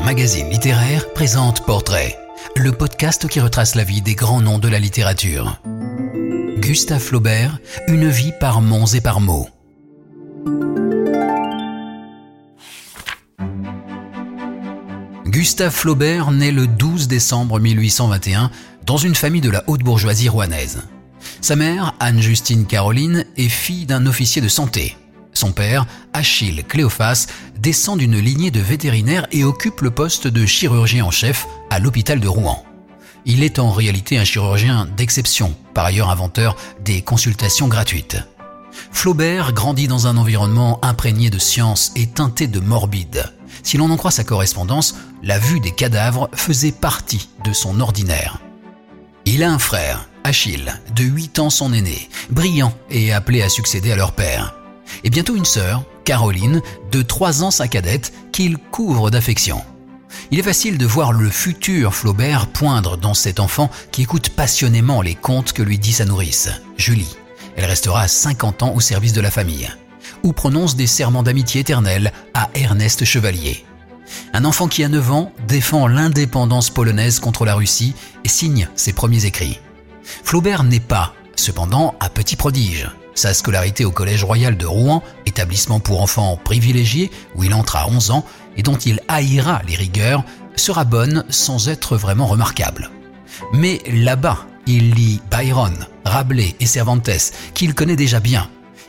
Magazine Littéraire présente Portrait, le podcast qui retrace la vie des grands noms de la littérature. Gustave Flaubert, une vie par monts et par mots. Gustave Flaubert naît le 12 décembre 1821 dans une famille de la haute bourgeoisie rouennaise. Sa mère, Anne-Justine Caroline, est fille d'un officier de santé. Son père, Achille Cléophas, descend d'une lignée de vétérinaires et occupe le poste de chirurgien en chef à l'hôpital de Rouen. Il est en réalité un chirurgien d'exception, par ailleurs inventeur des consultations gratuites. Flaubert grandit dans un environnement imprégné de science et teinté de morbide. Si l'on en croit sa correspondance, la vue des cadavres faisait partie de son ordinaire. Il a un frère, Achille, de 8 ans son aîné, brillant et appelé à succéder à leur père et bientôt une sœur, Caroline, de 3 ans sa cadette, qu'il couvre d'affection. Il est facile de voir le futur Flaubert poindre dans cet enfant qui écoute passionnément les contes que lui dit sa nourrice, Julie. Elle restera 50 ans au service de la famille, ou prononce des serments d'amitié éternelle à Ernest Chevalier. Un enfant qui a 9 ans défend l'indépendance polonaise contre la Russie et signe ses premiers écrits. Flaubert n'est pas, cependant, un petit prodige. Sa scolarité au Collège royal de Rouen, établissement pour enfants privilégiés où il entre à 11 ans et dont il haïra les rigueurs, sera bonne sans être vraiment remarquable. Mais là-bas, il lit Byron, Rabelais et Cervantes, qu'il connaît déjà bien,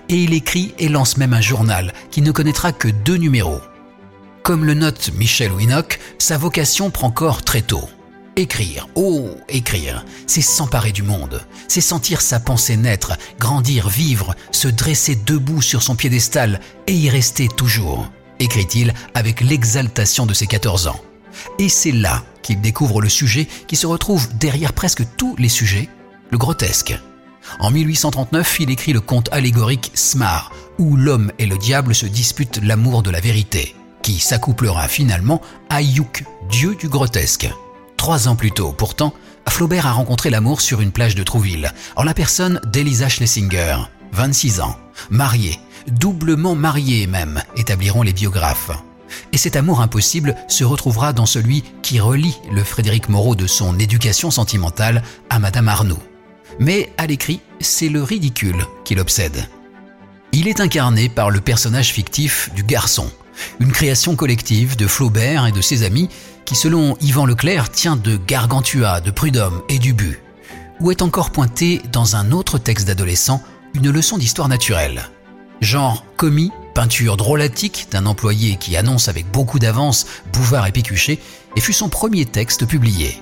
et il écrit et lance même un journal qui ne connaîtra que deux numéros. Comme le note Michel Winock, sa vocation prend corps très tôt. Écrire, oh, écrire, c'est s'emparer du monde, c'est sentir sa pensée naître, grandir, vivre, se dresser debout sur son piédestal et y rester toujours, écrit-il avec l'exaltation de ses 14 ans. Et c'est là qu'il découvre le sujet qui se retrouve derrière presque tous les sujets, le grotesque. En 1839, il écrit le conte allégorique Smar, où l'homme et le diable se disputent l'amour de la vérité, qui s'accouplera finalement à Youk, dieu du grotesque. Trois ans plus tôt, pourtant, Flaubert a rencontré l'amour sur une plage de Trouville, en la personne d'Elisa Schlesinger, 26 ans, mariée, doublement mariée même, établiront les biographes. Et cet amour impossible se retrouvera dans celui qui relie le Frédéric Moreau de son éducation sentimentale à Madame Arnoux. Mais à l'écrit, c'est le ridicule qui l'obsède. Il est incarné par le personnage fictif du garçon, une création collective de Flaubert et de ses amis qui selon Yvan Leclerc tient de Gargantua, de Prud'homme et du but, où est encore pointé dans un autre texte d'adolescent une leçon d'histoire naturelle. Genre commis, peinture drôlatique d'un employé qui annonce avec beaucoup d'avance Bouvard et Pécuchet, et fut son premier texte publié.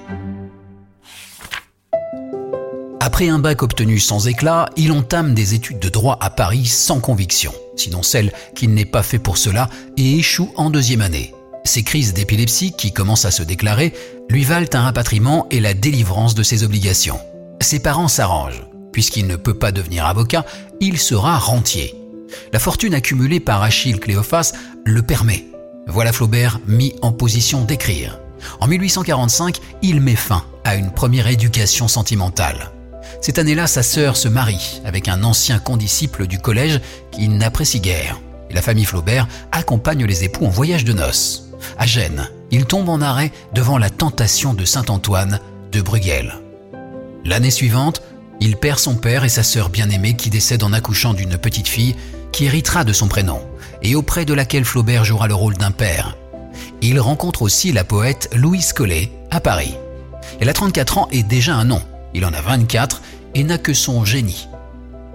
Après un bac obtenu sans éclat, il entame des études de droit à Paris sans conviction, sinon celle qu'il n'est pas fait pour cela, et échoue en deuxième année. Ces crises d'épilepsie qui commencent à se déclarer lui valent un rapatriement et la délivrance de ses obligations. Ses parents s'arrangent. Puisqu'il ne peut pas devenir avocat, il sera rentier. La fortune accumulée par Achille Cléophas le permet. Voilà Flaubert mis en position d'écrire. En 1845, il met fin à une première éducation sentimentale. Cette année-là, sa sœur se marie avec un ancien condisciple du collège qu'il n'apprécie guère. La famille Flaubert accompagne les époux en voyage de noces. À Gênes, il tombe en arrêt devant la tentation de Saint-Antoine de Bruegel. L'année suivante, il perd son père et sa sœur bien-aimée qui décèdent en accouchant d'une petite fille qui héritera de son prénom et auprès de laquelle Flaubert jouera le rôle d'un père. Il rencontre aussi la poète Louise Collet à Paris. Elle a 34 ans et déjà un nom. Il en a 24 et n'a que son génie.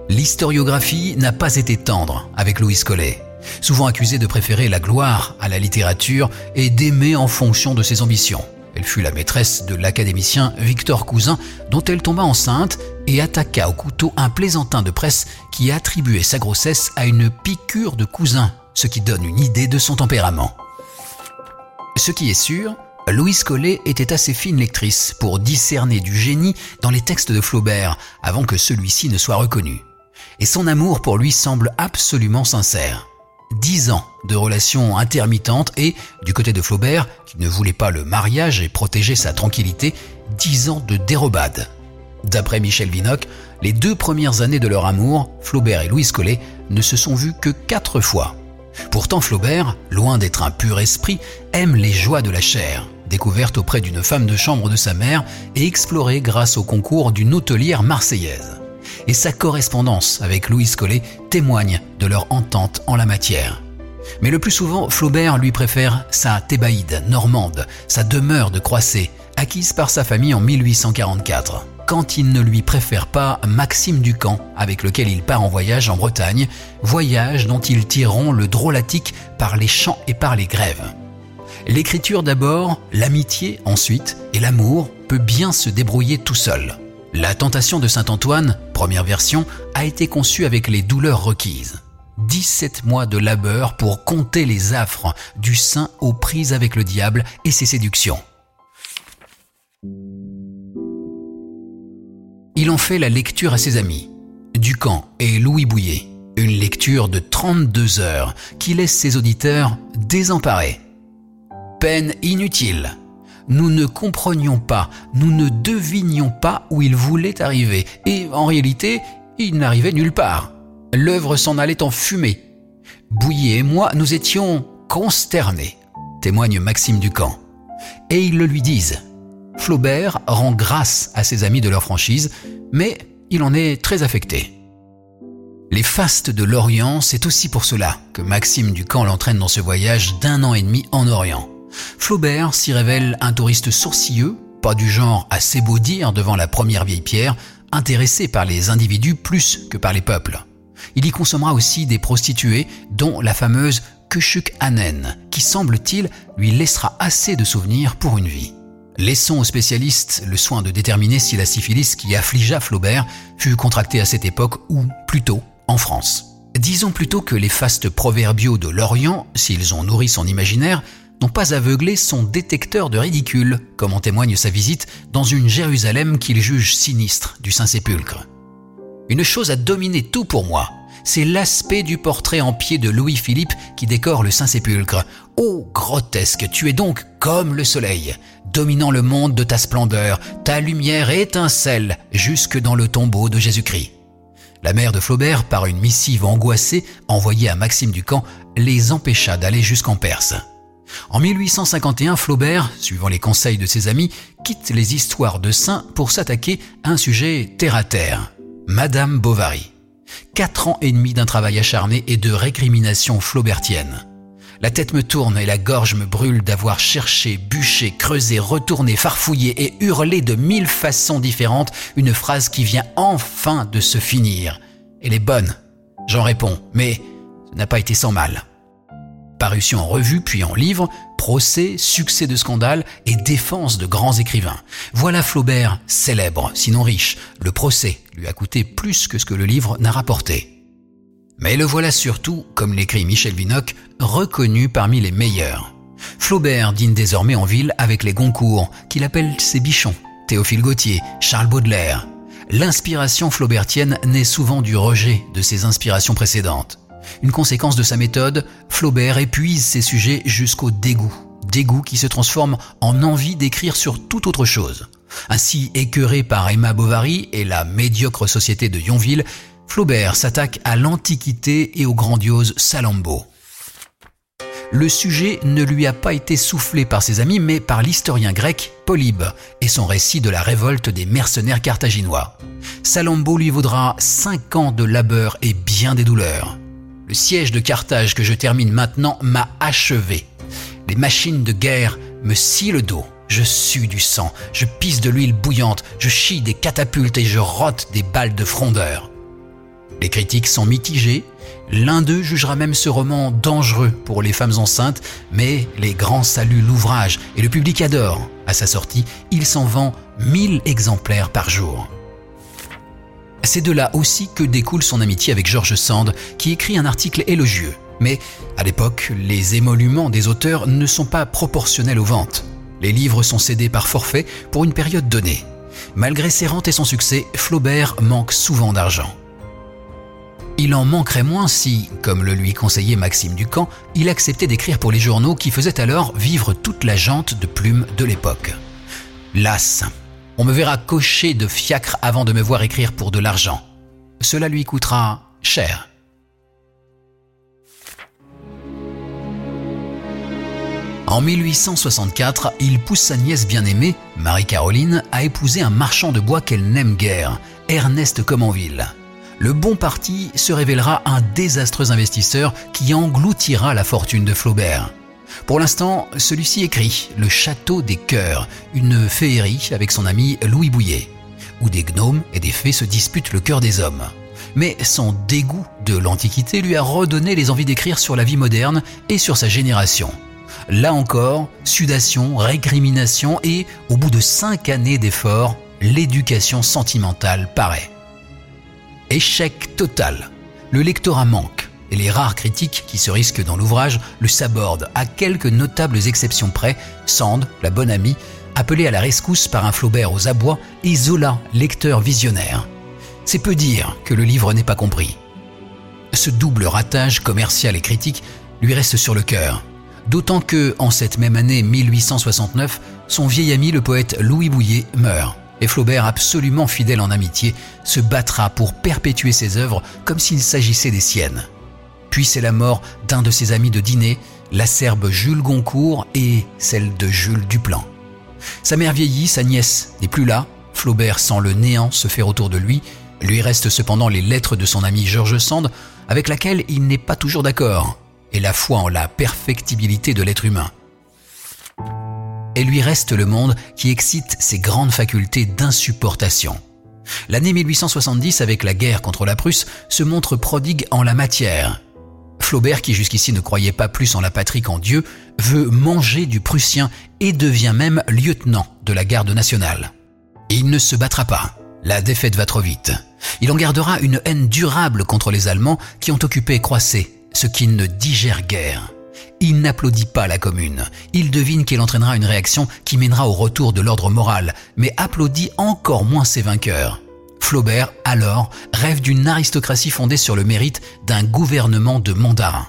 L'historiographie n'a pas été tendre avec Louise Collet souvent accusée de préférer la gloire à la littérature et d'aimer en fonction de ses ambitions. Elle fut la maîtresse de l'académicien Victor Cousin, dont elle tomba enceinte et attaqua au couteau un plaisantin de presse qui attribuait sa grossesse à une piqûre de Cousin, ce qui donne une idée de son tempérament. Ce qui est sûr, Louise Collet était assez fine lectrice pour discerner du génie dans les textes de Flaubert avant que celui-ci ne soit reconnu. Et son amour pour lui semble absolument sincère. Dix ans de relations intermittentes et, du côté de Flaubert, qui ne voulait pas le mariage et protéger sa tranquillité, dix ans de dérobade. D'après Michel Vinocq, les deux premières années de leur amour, Flaubert et Louise Collet ne se sont vus que quatre fois. Pourtant Flaubert, loin d'être un pur esprit, aime les joies de la chair, découvertes auprès d'une femme de chambre de sa mère et explorées grâce au concours d'une hôtelière marseillaise. Et sa correspondance avec Louise Collet témoigne de leur entente en la matière. Mais le plus souvent, Flaubert lui préfère sa Thébaïde normande, sa demeure de Croisset, acquise par sa famille en 1844, quand il ne lui préfère pas Maxime Ducamp, avec lequel il part en voyage en Bretagne, voyage dont ils tireront le drôlatique par les chants et par les grèves. L'écriture d'abord, l'amitié ensuite, et l'amour peut bien se débrouiller tout seul. La tentation de Saint-Antoine, première version, a été conçue avec les douleurs requises. 17 mois de labeur pour compter les affres du saint aux prises avec le diable et ses séductions. Il en fait la lecture à ses amis, Ducamp et Louis Bouillet. Une lecture de 32 heures qui laisse ses auditeurs désemparés. Peine inutile. Nous ne comprenions pas, nous ne devinions pas où il voulait arriver, et en réalité, il n'arrivait nulle part. L'œuvre s'en allait en fumée. Bouillet et moi, nous étions consternés, témoigne Maxime Ducamp. Et ils le lui disent. Flaubert rend grâce à ses amis de leur franchise, mais il en est très affecté. Les fastes de l'Orient, c'est aussi pour cela que Maxime Ducamp l'entraîne dans ce voyage d'un an et demi en Orient. Flaubert s'y révèle un touriste sourcilleux, pas du genre à s'ébaudir devant la première vieille pierre, intéressé par les individus plus que par les peuples. Il y consommera aussi des prostituées, dont la fameuse Kushuk Anen, qui semble-t-il lui laissera assez de souvenirs pour une vie. Laissons aux spécialistes le soin de déterminer si la syphilis qui affligea Flaubert fut contractée à cette époque ou plutôt en France. Disons plutôt que les fastes proverbiaux de l'Orient, s'ils ont nourri son imaginaire, n'ont pas aveuglé son détecteur de ridicule, comme en témoigne sa visite dans une Jérusalem qu'il juge sinistre du Saint-Sépulcre. Une chose a dominé tout pour moi, c'est l'aspect du portrait en pied de Louis-Philippe qui décore le Saint-Sépulcre. Oh, grotesque, tu es donc comme le soleil, dominant le monde de ta splendeur, ta lumière étincelle jusque dans le tombeau de Jésus-Christ. La mère de Flaubert, par une missive angoissée envoyée à Maxime Ducamp, les empêcha d'aller jusqu'en Perse. En 1851, Flaubert, suivant les conseils de ses amis, quitte les histoires de saints pour s'attaquer à un sujet terre à terre, Madame Bovary. Quatre ans et demi d'un travail acharné et de récrimination flaubertienne. La tête me tourne et la gorge me brûle d'avoir cherché, bûché, creusé, retourné, farfouillé et hurlé de mille façons différentes une phrase qui vient enfin de se finir. Elle est bonne, j'en réponds, mais ce n'a pas été sans mal. Parution en revue puis en livre, procès, succès de scandale et défense de grands écrivains. Voilà Flaubert, célèbre, sinon riche. Le procès lui a coûté plus que ce que le livre n'a rapporté. Mais le voilà surtout, comme l'écrit Michel Vinocq, reconnu parmi les meilleurs. Flaubert dîne désormais en ville avec les Goncourt, qu'il appelle ses bichons, Théophile Gautier, Charles Baudelaire. L'inspiration flaubertienne naît souvent du rejet de ses inspirations précédentes. Une conséquence de sa méthode, Flaubert épuise ses sujets jusqu'au dégoût. Dégoût qui se transforme en envie d'écrire sur toute autre chose. Ainsi écœuré par Emma Bovary et la médiocre société de Yonville, Flaubert s'attaque à l'Antiquité et au grandiose Salammbô. Le sujet ne lui a pas été soufflé par ses amis, mais par l'historien grec Polybe et son récit de la révolte des mercenaires carthaginois. Salammbô lui vaudra cinq ans de labeur et bien des douleurs. Le siège de Carthage que je termine maintenant m'a achevé. Les machines de guerre me scient le dos. Je sue du sang, je pisse de l'huile bouillante, je chie des catapultes et je rote des balles de frondeur. Les critiques sont mitigées. L'un d'eux jugera même ce roman dangereux pour les femmes enceintes, mais les grands saluent l'ouvrage et le public adore. À sa sortie, il s'en vend 1000 exemplaires par jour. C'est de là aussi que découle son amitié avec George Sand, qui écrit un article élogieux. Mais à l'époque, les émoluments des auteurs ne sont pas proportionnels aux ventes. Les livres sont cédés par forfait pour une période donnée. Malgré ses rentes et son succès, Flaubert manque souvent d'argent. Il en manquerait moins si, comme le lui conseillait Maxime Ducamp, il acceptait d'écrire pour les journaux qui faisaient alors vivre toute la jante de plumes de l'époque. Las, on me verra cocher de fiacre avant de me voir écrire pour de l'argent. Cela lui coûtera cher. En 1864, il pousse sa nièce bien-aimée, Marie-Caroline, à épouser un marchand de bois qu'elle n'aime guère, Ernest Comenville. Le bon parti se révélera un désastreux investisseur qui engloutira la fortune de Flaubert. Pour l'instant, celui-ci écrit Le Château des Cœurs, une féerie avec son ami Louis Bouillet, où des gnomes et des fées se disputent le cœur des hommes. Mais son dégoût de l'Antiquité lui a redonné les envies d'écrire sur la vie moderne et sur sa génération. Là encore, sudation, récrimination et, au bout de cinq années d'efforts, l'éducation sentimentale paraît. Échec total. Le lectorat manque et les rares critiques qui se risquent dans l'ouvrage le sabordent à quelques notables exceptions près, Sand, la bonne amie, appelée à la rescousse par un Flaubert aux abois, et Zola, lecteur visionnaire. C'est peu dire que le livre n'est pas compris. Ce double ratage commercial et critique lui reste sur le cœur D'autant que, en cette même année 1869, son vieil ami le poète Louis Bouillet meurt. Et Flaubert, absolument fidèle en amitié, se battra pour perpétuer ses œuvres comme s'il s'agissait des siennes. Puis c'est la mort d'un de ses amis de dîner, l'acerbe Jules Goncourt et celle de Jules Duplan. Sa mère vieillit, sa nièce n'est plus là, Flaubert sent le néant se faire autour de lui, lui reste cependant les lettres de son ami George Sand, avec laquelle il n'est pas toujours d'accord et la foi en la perfectibilité de l'être humain. Et lui reste le monde qui excite ses grandes facultés d'insupportation. L'année 1870, avec la guerre contre la Prusse, se montre prodigue en la matière. Flaubert, qui jusqu'ici ne croyait pas plus en la patrie qu'en Dieu, veut manger du Prussien et devient même lieutenant de la garde nationale. Il ne se battra pas. La défaite va trop vite. Il en gardera une haine durable contre les Allemands qui ont occupé Croissé ce qu'il ne digère guère. Il n'applaudit pas la commune. Il devine qu'elle entraînera une réaction qui mènera au retour de l'ordre moral, mais applaudit encore moins ses vainqueurs. Flaubert, alors, rêve d'une aristocratie fondée sur le mérite d'un gouvernement de mandarins.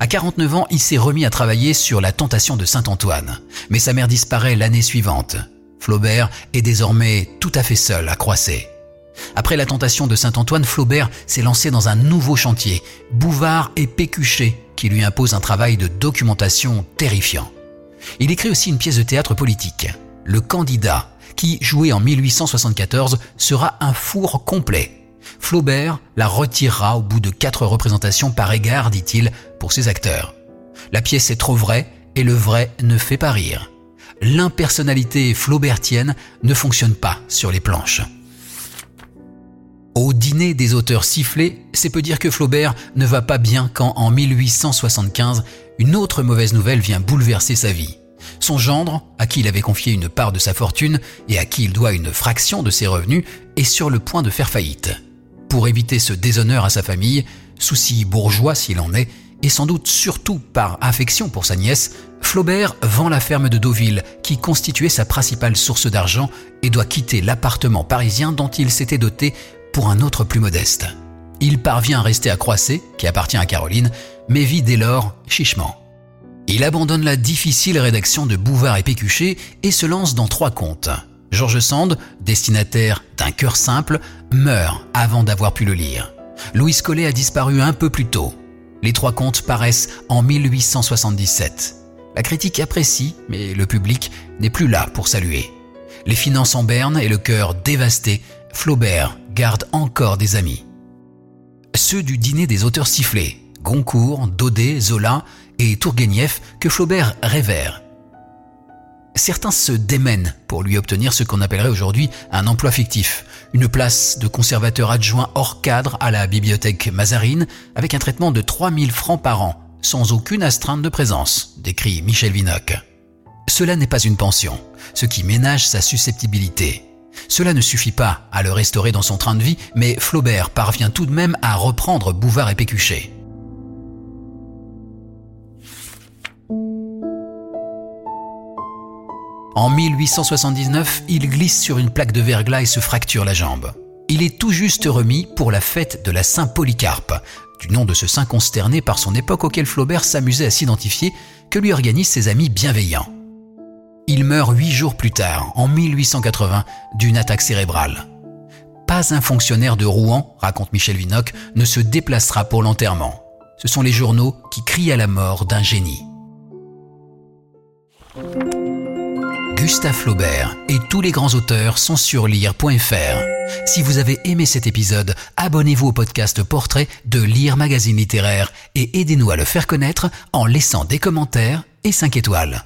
À 49 ans, il s'est remis à travailler sur la tentation de Saint-Antoine, mais sa mère disparaît l'année suivante. Flaubert est désormais tout à fait seul à Croisset. Après la tentation de Saint-Antoine, Flaubert s'est lancé dans un nouveau chantier, Bouvard et Pécuchet, qui lui impose un travail de documentation terrifiant. Il écrit aussi une pièce de théâtre politique, Le Candidat, qui, joué en 1874, sera un four complet. Flaubert la retirera au bout de quatre représentations par égard, dit-il, pour ses acteurs. La pièce est trop vraie et le vrai ne fait pas rire. L'impersonnalité flaubertienne ne fonctionne pas sur les planches. Au dîner des auteurs sifflés, c'est peu dire que Flaubert ne va pas bien quand en 1875, une autre mauvaise nouvelle vient bouleverser sa vie. Son gendre, à qui il avait confié une part de sa fortune et à qui il doit une fraction de ses revenus, est sur le point de faire faillite. Pour éviter ce déshonneur à sa famille, souci bourgeois s'il en est, et sans doute surtout par affection pour sa nièce, Flaubert vend la ferme de Deauville, qui constituait sa principale source d'argent, et doit quitter l'appartement parisien dont il s'était doté pour un autre plus modeste. Il parvient à rester à Croisset, qui appartient à Caroline, mais vit dès lors chichement. Il abandonne la difficile rédaction de Bouvard et Pécuchet et se lance dans trois contes. Georges Sand, destinataire d'un cœur simple, meurt avant d'avoir pu le lire. Louis Collet a disparu un peu plus tôt. Les trois contes paraissent en 1877. La critique apprécie, mais le public n'est plus là pour saluer. Les finances en berne et le cœur dévasté, Flaubert garde encore des amis. Ceux du dîner des auteurs sifflés, Goncourt, Daudet, Zola et Tourguenieff, que Flaubert révère. Certains se démènent pour lui obtenir ce qu'on appellerait aujourd'hui un emploi fictif, une place de conservateur adjoint hors cadre à la bibliothèque Mazarine avec un traitement de 3000 francs par an, sans aucune astreinte de présence, décrit Michel Vinocq. Cela n'est pas une pension, ce qui ménage sa susceptibilité. Cela ne suffit pas à le restaurer dans son train de vie, mais Flaubert parvient tout de même à reprendre Bouvard et Pécuchet. En 1879, il glisse sur une plaque de verglas et se fracture la jambe. Il est tout juste remis pour la fête de la Saint-Polycarpe, du nom de ce saint consterné par son époque auquel Flaubert s'amusait à s'identifier, que lui organisent ses amis bienveillants. Il meurt huit jours plus tard, en 1880, d'une attaque cérébrale. Pas un fonctionnaire de Rouen, raconte Michel Vinocq, ne se déplacera pour l'enterrement. Ce sont les journaux qui crient à la mort d'un génie. Gustave Flaubert et tous les grands auteurs sont sur lire.fr. Si vous avez aimé cet épisode, abonnez-vous au podcast Portrait de Lire Magazine Littéraire et aidez-nous à le faire connaître en laissant des commentaires et 5 étoiles.